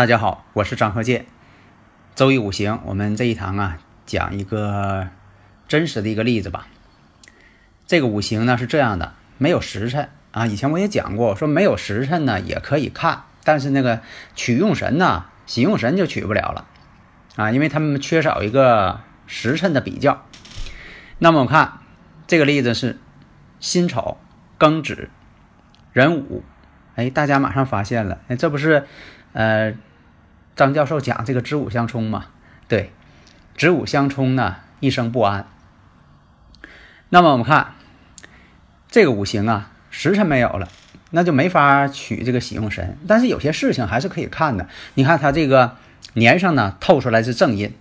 大家好，我是张鹤剑。周易五行，我们这一堂啊，讲一个真实的一个例子吧。这个五行呢是这样的，没有时辰啊。以前我也讲过，说没有时辰呢也可以看，但是那个取用神呢，喜用神就取不了了啊，因为他们缺少一个时辰的比较。那么我看这个例子是辛丑、庚子、壬午，哎，大家马上发现了，哎，这不是呃。张教授讲这个子午相冲嘛？对，子午相冲呢，一生不安。那么我们看这个五行啊，时辰没有了，那就没法取这个喜用神。但是有些事情还是可以看的。你看它这个年上呢透出来是正印，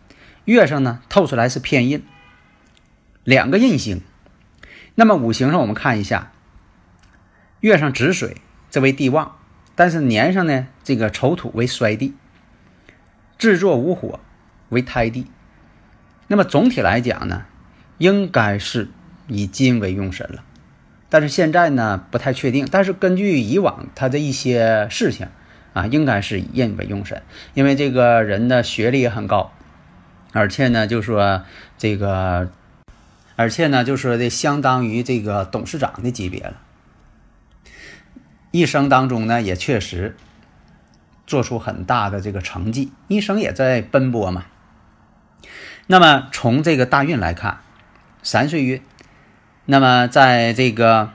月上呢透出来是偏印，两个印星。那么五行上我们看一下，月上子水这为地旺，但是年上呢这个丑土为衰地。制作无火为胎地，那么总体来讲呢，应该是以金为用神了。但是现在呢不太确定。但是根据以往他的一些事情啊，应该是以印为用神，因为这个人的学历也很高，而且呢就说这个，而且呢就说的相当于这个董事长的级别了。一生当中呢也确实。做出很大的这个成绩，一生也在奔波嘛。那么从这个大运来看，三岁运，那么在这个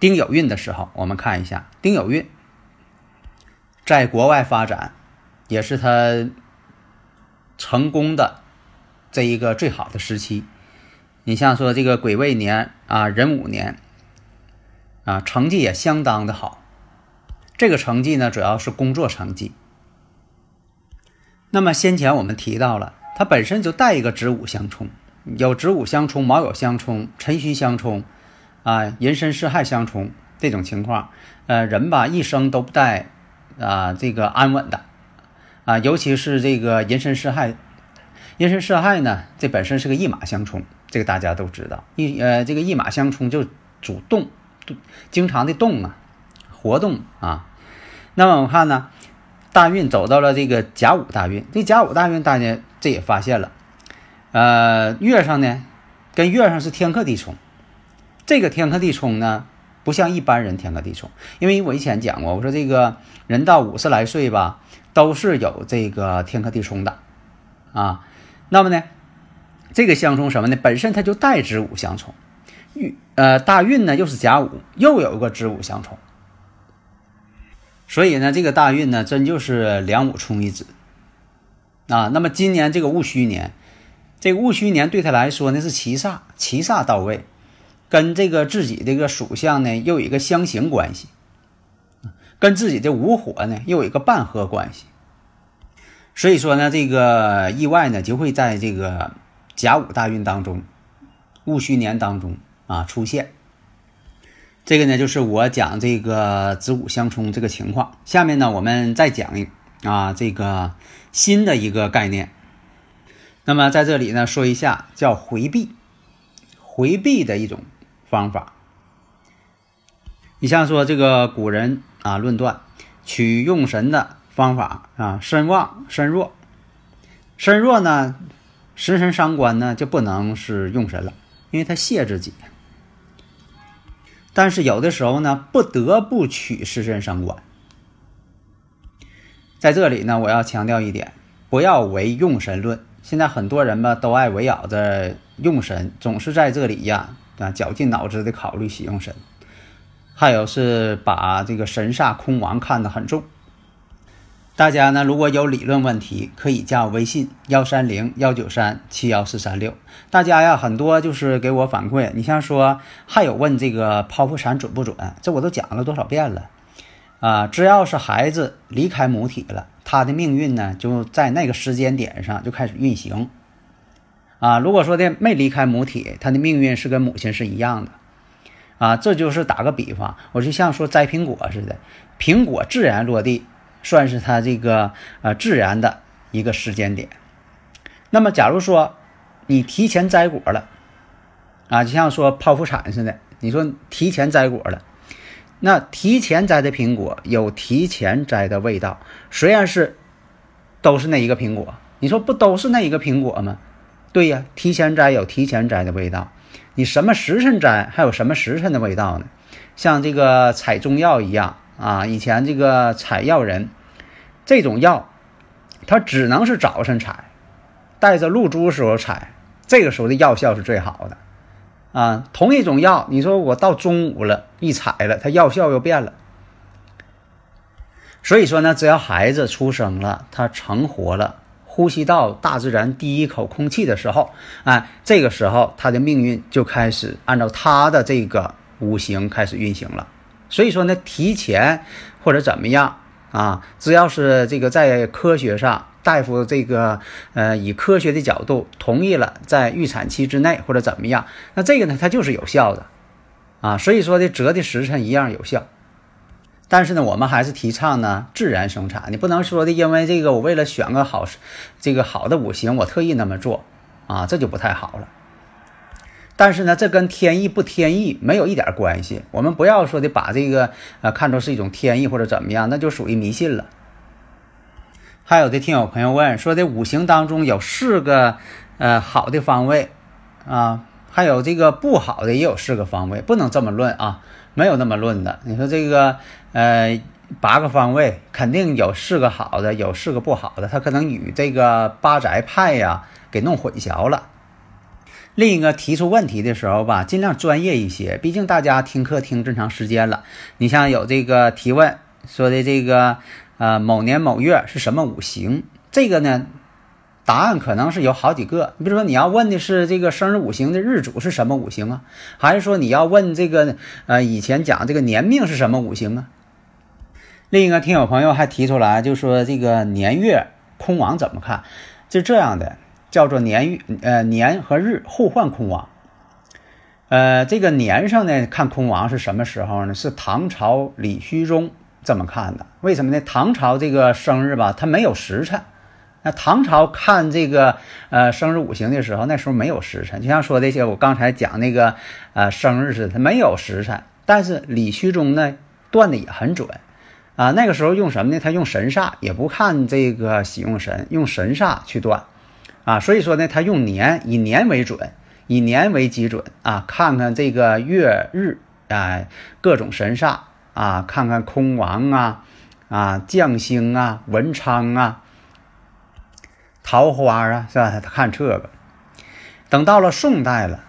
丁酉运的时候，我们看一下丁酉运，在国外发展也是他成功的这一个最好的时期。你像说这个癸未年啊，壬午年啊，成绩也相当的好。这个成绩呢，主要是工作成绩。那么先前我们提到了，它本身就带一个子午相冲，有子午相冲、卯酉相冲、辰戌相冲，啊，寅申巳亥相冲这种情况，呃，人吧一生都不带啊这个安稳的，啊，尤其是这个寅申巳亥，寅申巳亥呢，这本身是个一马相冲，这个大家都知道，一呃这个一马相冲就主动，经常的动啊。活动啊，那么我们看呢，大运走到了这个甲午大运，这甲午大运大家这也发现了，呃，月上呢，跟月上是天克地冲，这个天克地冲呢，不像一般人天克地冲，因为我以前讲过，我说这个人到五十来岁吧，都是有这个天克地冲的。啊，那么呢，这个相冲什么呢？本身它就带子午相冲，运呃大运呢又是甲午，又有一个子午相冲。所以呢，这个大运呢，真就是两五冲一子啊。那么今年这个戊戌年，这个戊戌年对他来说呢是七煞，七煞到位，跟这个自己这个属相呢又有一个相刑关系，跟自己的午火呢又有一个半合关系。所以说呢，这个意外呢就会在这个甲午大运当中，戊戌年当中啊出现。这个呢，就是我讲这个子午相冲这个情况。下面呢，我们再讲啊这个新的一个概念。那么在这里呢，说一下叫回避，回避的一种方法。你像说这个古人啊论断取用神的方法啊，身旺身弱，身弱呢，食神伤官呢就不能是用神了，因为他泄自己。但是有的时候呢，不得不取食神伤官。在这里呢，我要强调一点，不要唯用神论。现在很多人吧，都爱围绕着用神，总是在这里呀啊绞尽脑汁的考虑喜用神，还有是把这个神煞空亡看得很重。大家呢，如果有理论问题，可以加我微信幺三零幺九三七幺四三六。大家呀，很多就是给我反馈，你像说还有问这个剖腹产准不准，这我都讲了多少遍了啊！只要是孩子离开母体了，他的命运呢就在那个时间点上就开始运行啊。如果说的没离开母体，他的命运是跟母亲是一样的啊。这就是打个比方，我就像说摘苹果似的，苹果自然落地。算是它这个呃自然的一个时间点。那么，假如说你提前摘果了，啊，就像说剖腹产似的，你说提前摘果了，那提前摘的苹果有提前摘的味道，虽然是都是那一个苹果，你说不都是那一个苹果吗？对呀，提前摘有提前摘的味道，你什么时辰摘还有什么时辰的味道呢？像这个采中药一样。啊，以前这个采药人，这种药，他只能是早晨采，带着露珠时候采，这个时候的药效是最好的。啊，同一种药，你说我到中午了，一采了，它药效又变了。所以说呢，只要孩子出生了，他成活了，呼吸到大自然第一口空气的时候，哎，这个时候他的命运就开始按照他的这个五行开始运行了。所以说呢，提前或者怎么样啊，只要是这个在科学上，大夫这个呃以科学的角度同意了，在预产期之内或者怎么样，那这个呢它就是有效的啊。所以说的择的时辰一样有效，但是呢，我们还是提倡呢自然生产，你不能说的因为这个我为了选个好这个好的五行，我特意那么做啊，这就不太好了。但是呢，这跟天意不天意没有一点关系。我们不要说的把这个呃看作是一种天意或者怎么样，那就属于迷信了。还有的听友朋友问说的五行当中有四个呃好的方位啊，还有这个不好的也有四个方位，不能这么论啊，没有那么论的。你说这个呃八个方位肯定有四个好的，有四个不好的，他可能与这个八宅派呀给弄混淆了。另一个提出问题的时候吧，尽量专业一些。毕竟大家听课听这么长时间了，你像有这个提问说的这个，呃，某年某月是什么五行？这个呢，答案可能是有好几个。你比如说，你要问的是这个生日五行的日主是什么五行啊？还是说你要问这个，呃，以前讲这个年命是什么五行啊？另一个听友朋友还提出来，就说这个年月空亡怎么看？是这样的。叫做年月，呃，年和日互换空亡。呃，这个年上呢，看空亡是什么时候呢？是唐朝李虚中这么看的。为什么呢？唐朝这个生日吧，它没有时辰。那唐朝看这个呃生日五行的时候，那时候没有时辰。就像说这些，我刚才讲那个呃生日似的，它没有时辰。但是李虚中呢断的也很准啊。那个时候用什么呢？他用神煞，也不看这个喜用神，用神煞去断。啊，所以说呢，他用年，以年为准，以年为基准啊，看看这个月日啊，各种神煞啊，看看空王啊，啊将星啊，文昌啊，桃花啊，是吧？他看这个。等到了宋代了，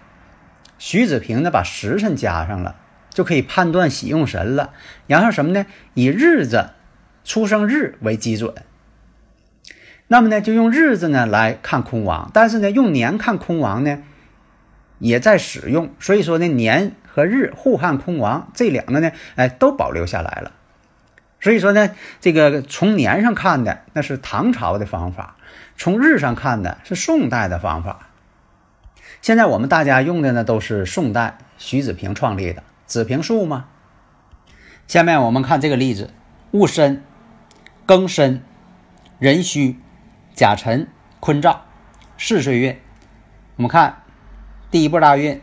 徐子平呢把时辰加上了，就可以判断喜用神了。然后什么呢？以日子出生日为基准。那么呢，就用日子呢来看空亡，但是呢，用年看空亡呢，也在使用。所以说呢，年和日互看空亡，这两个呢，哎，都保留下来了。所以说呢，这个从年上看的那是唐朝的方法，从日上看的是宋代的方法。现在我们大家用的呢，都是宋代徐子平创立的子平术嘛。下面我们看这个例子：戊申、庚申、壬戌。甲辰、坤兆，四岁运。我们看第一波大运，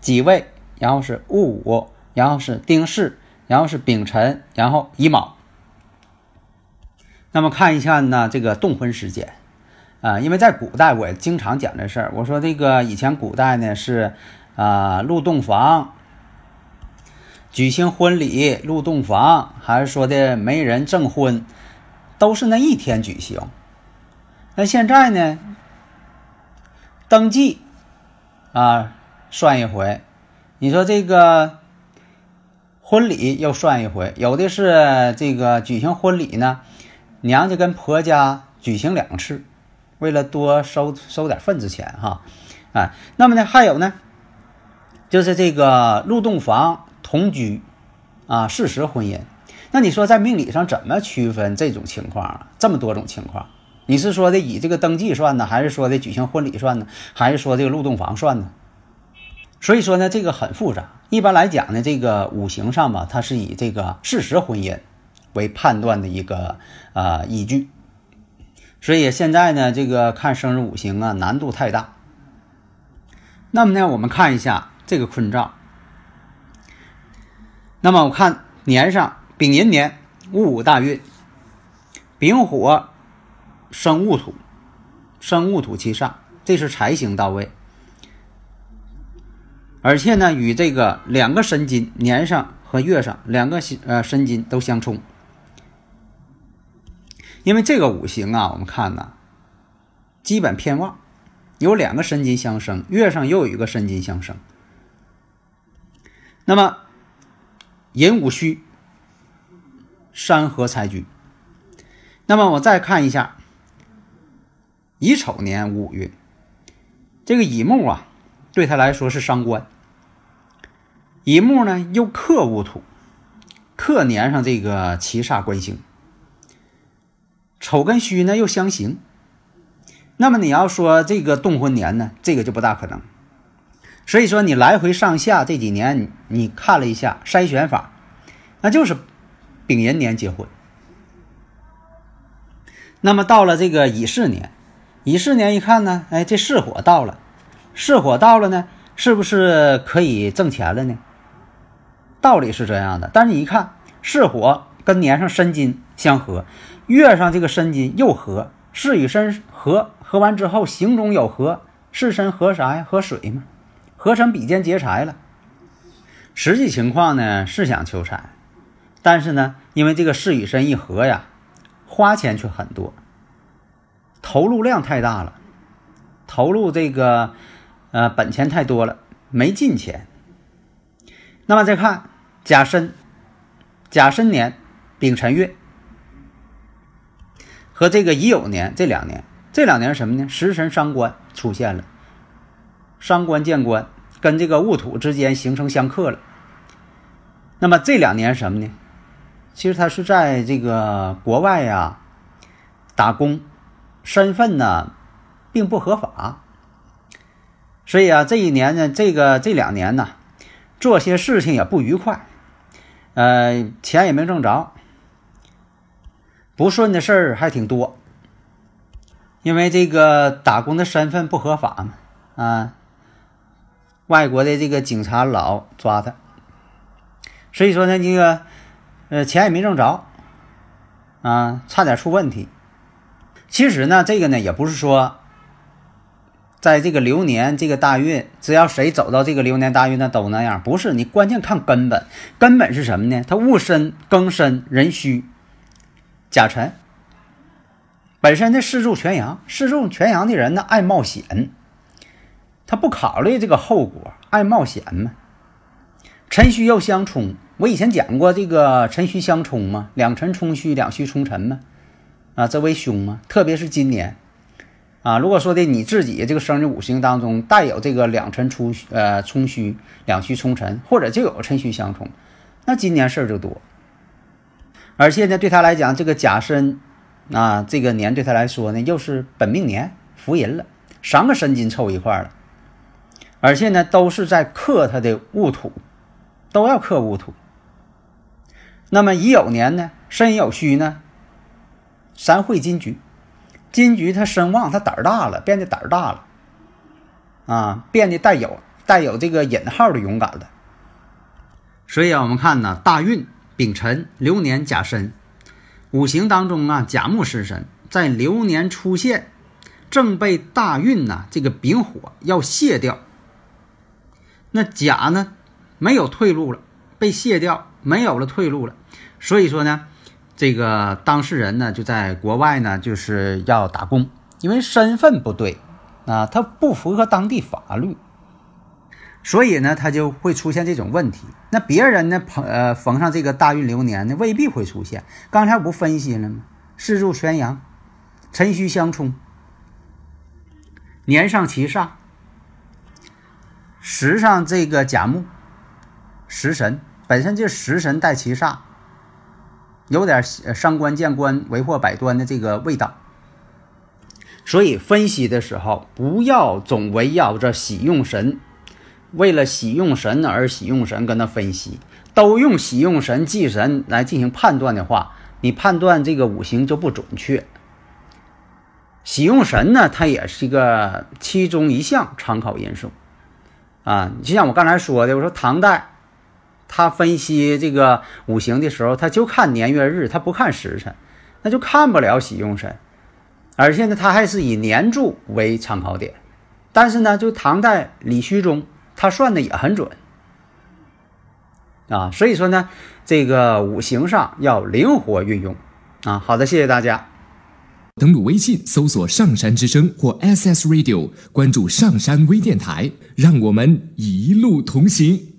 己未，然后是戊午，然后是丁巳，然后是丙辰，然后乙卯。那么看一下呢，这个动婚时间啊，因为在古代我也经常讲这事儿。我说这个以前古代呢是啊入洞房举行婚礼，入洞房还是说的媒人证婚，都是那一天举行。那现在呢？登记啊，算一回。你说这个婚礼又算一回，有的是这个举行婚礼呢，娘家跟婆家举行两次，为了多收收点份子钱哈，啊，那么呢还有呢，就是这个入洞房同居啊，事实婚姻。那你说在命理上怎么区分这种情况？这么多种情况，你是说的以这个登记算呢，还是说的举行婚礼算呢，还是说这个入洞房算呢？所以说呢，这个很复杂。一般来讲呢，这个五行上吧，它是以这个事实婚姻为判断的一个啊依据。所以现在呢，这个看生日五行啊，难度太大。那么呢，我们看一下这个坤兆。那么我看年上丙寅年戊午大运，丙火生戊土，生戊土其上，这是财星到位。而且呢，与这个两个申金年上和月上两个呃申金都相冲，因为这个五行啊，我们看呢，基本偏旺，有两个申金相生，月上又有一个申金相生。那么寅午戌，山河财局。那么我再看一下乙丑年五运，这个乙木啊。对他来说是伤官，乙木呢又克戊土，克年上这个七煞官星，丑跟戌呢又相刑，那么你要说这个动婚年呢，这个就不大可能。所以说你来回上下这几年，你看了一下筛选法，那就是丙寅年结婚。那么到了这个乙巳年，乙巳年一看呢，哎，这巳火到了。巳火到了呢，是不是可以挣钱了呢？道理是这样的，但是你一看巳火跟年上申金相合，月上这个申金又合，巳与申合，合完之后行中有合，巳申合啥呀？合水嘛，合成比肩劫财了。实际情况呢是想求财，但是呢，因为这个巳与申一合呀，花钱却很多，投入量太大了，投入这个。呃，本钱太多了，没进钱。那么再看甲申，甲申年丙辰月和这个乙酉年这两年，这两年什么呢？食神伤官出现了，伤官见官，跟这个戊土之间形成相克了。那么这两年什么呢？其实他是在这个国外呀打工，身份呢并不合法。所以啊，这一年呢，这个这两年呢，做些事情也不愉快，呃，钱也没挣着，不顺的事儿还挺多。因为这个打工的身份不合法嘛，啊，外国的这个警察老抓他，所以说呢，这个呃，钱也没挣着，啊，差点出问题。其实呢，这个呢，也不是说。在这个流年这个大运，只要谁走到这个流年大运，那都那样。不是你关键看根本，根本是什么呢？他戊申、庚申、壬戌、甲辰，本身的四柱全阳，四柱全阳的人呢爱冒险，他不考虑这个后果，爱冒险嘛。辰戌又相冲，我以前讲过这个辰戌相冲嘛，两辰冲戌，两戌冲辰嘛，啊，这为凶嘛，特别是今年。啊，如果说的你自己这个生日五行当中带有这个两辰冲呃冲虚，两虚冲辰，或者就有辰戌相冲，那今年事儿就多。而且呢，对他来讲，这个甲申啊，这个年对他来说呢，又是本命年，福银了，三个申金凑一块了，而且呢，都是在克他的戊土，都要克戊土。那么乙酉年呢，申酉戌呢，三会金局。金局他声望，他胆儿大了，变得胆儿大了，啊，变得带有带有这个引号的勇敢了。所以啊，我们看呢，大运丙辰流年甲申，五行当中啊，甲木食神在流年出现，正被大运呐这个丙火要卸掉。那甲呢没有退路了，被卸掉，没有了退路了。所以说呢。这个当事人呢，就在国外呢，就是要打工，因为身份不对啊，他不符合当地法律，所以呢，他就会出现这种问题。那别人呢，碰呃逢上这个大运流年呢，未必会出现。刚才我不分析了吗？四柱全阳，辰戌相冲，年上七煞，时上这个甲木，食神本身就食神带七煞，有点伤官见官为祸百端的这个味道。所以分析的时候，不要总围绕着喜用神，为了喜用神而喜用神跟他分析，都用喜用神忌神来进行判断的话，你判断这个五行就不准确。喜用神呢，它也是一个其中一项参考因素啊。就像我刚才说的，我说唐代他分析这个五行的时候，他就看年月日，他不看时辰，那就看不了喜用神。而且呢，他还是以年柱为参考点，但是呢，就唐代李虚中，他算的也很准啊。所以说呢，这个五行上要灵活运用啊。好的，谢谢大家。登录微信搜索“上山之声”或 “SS Radio”，关注上山微电台，让我们一路同行。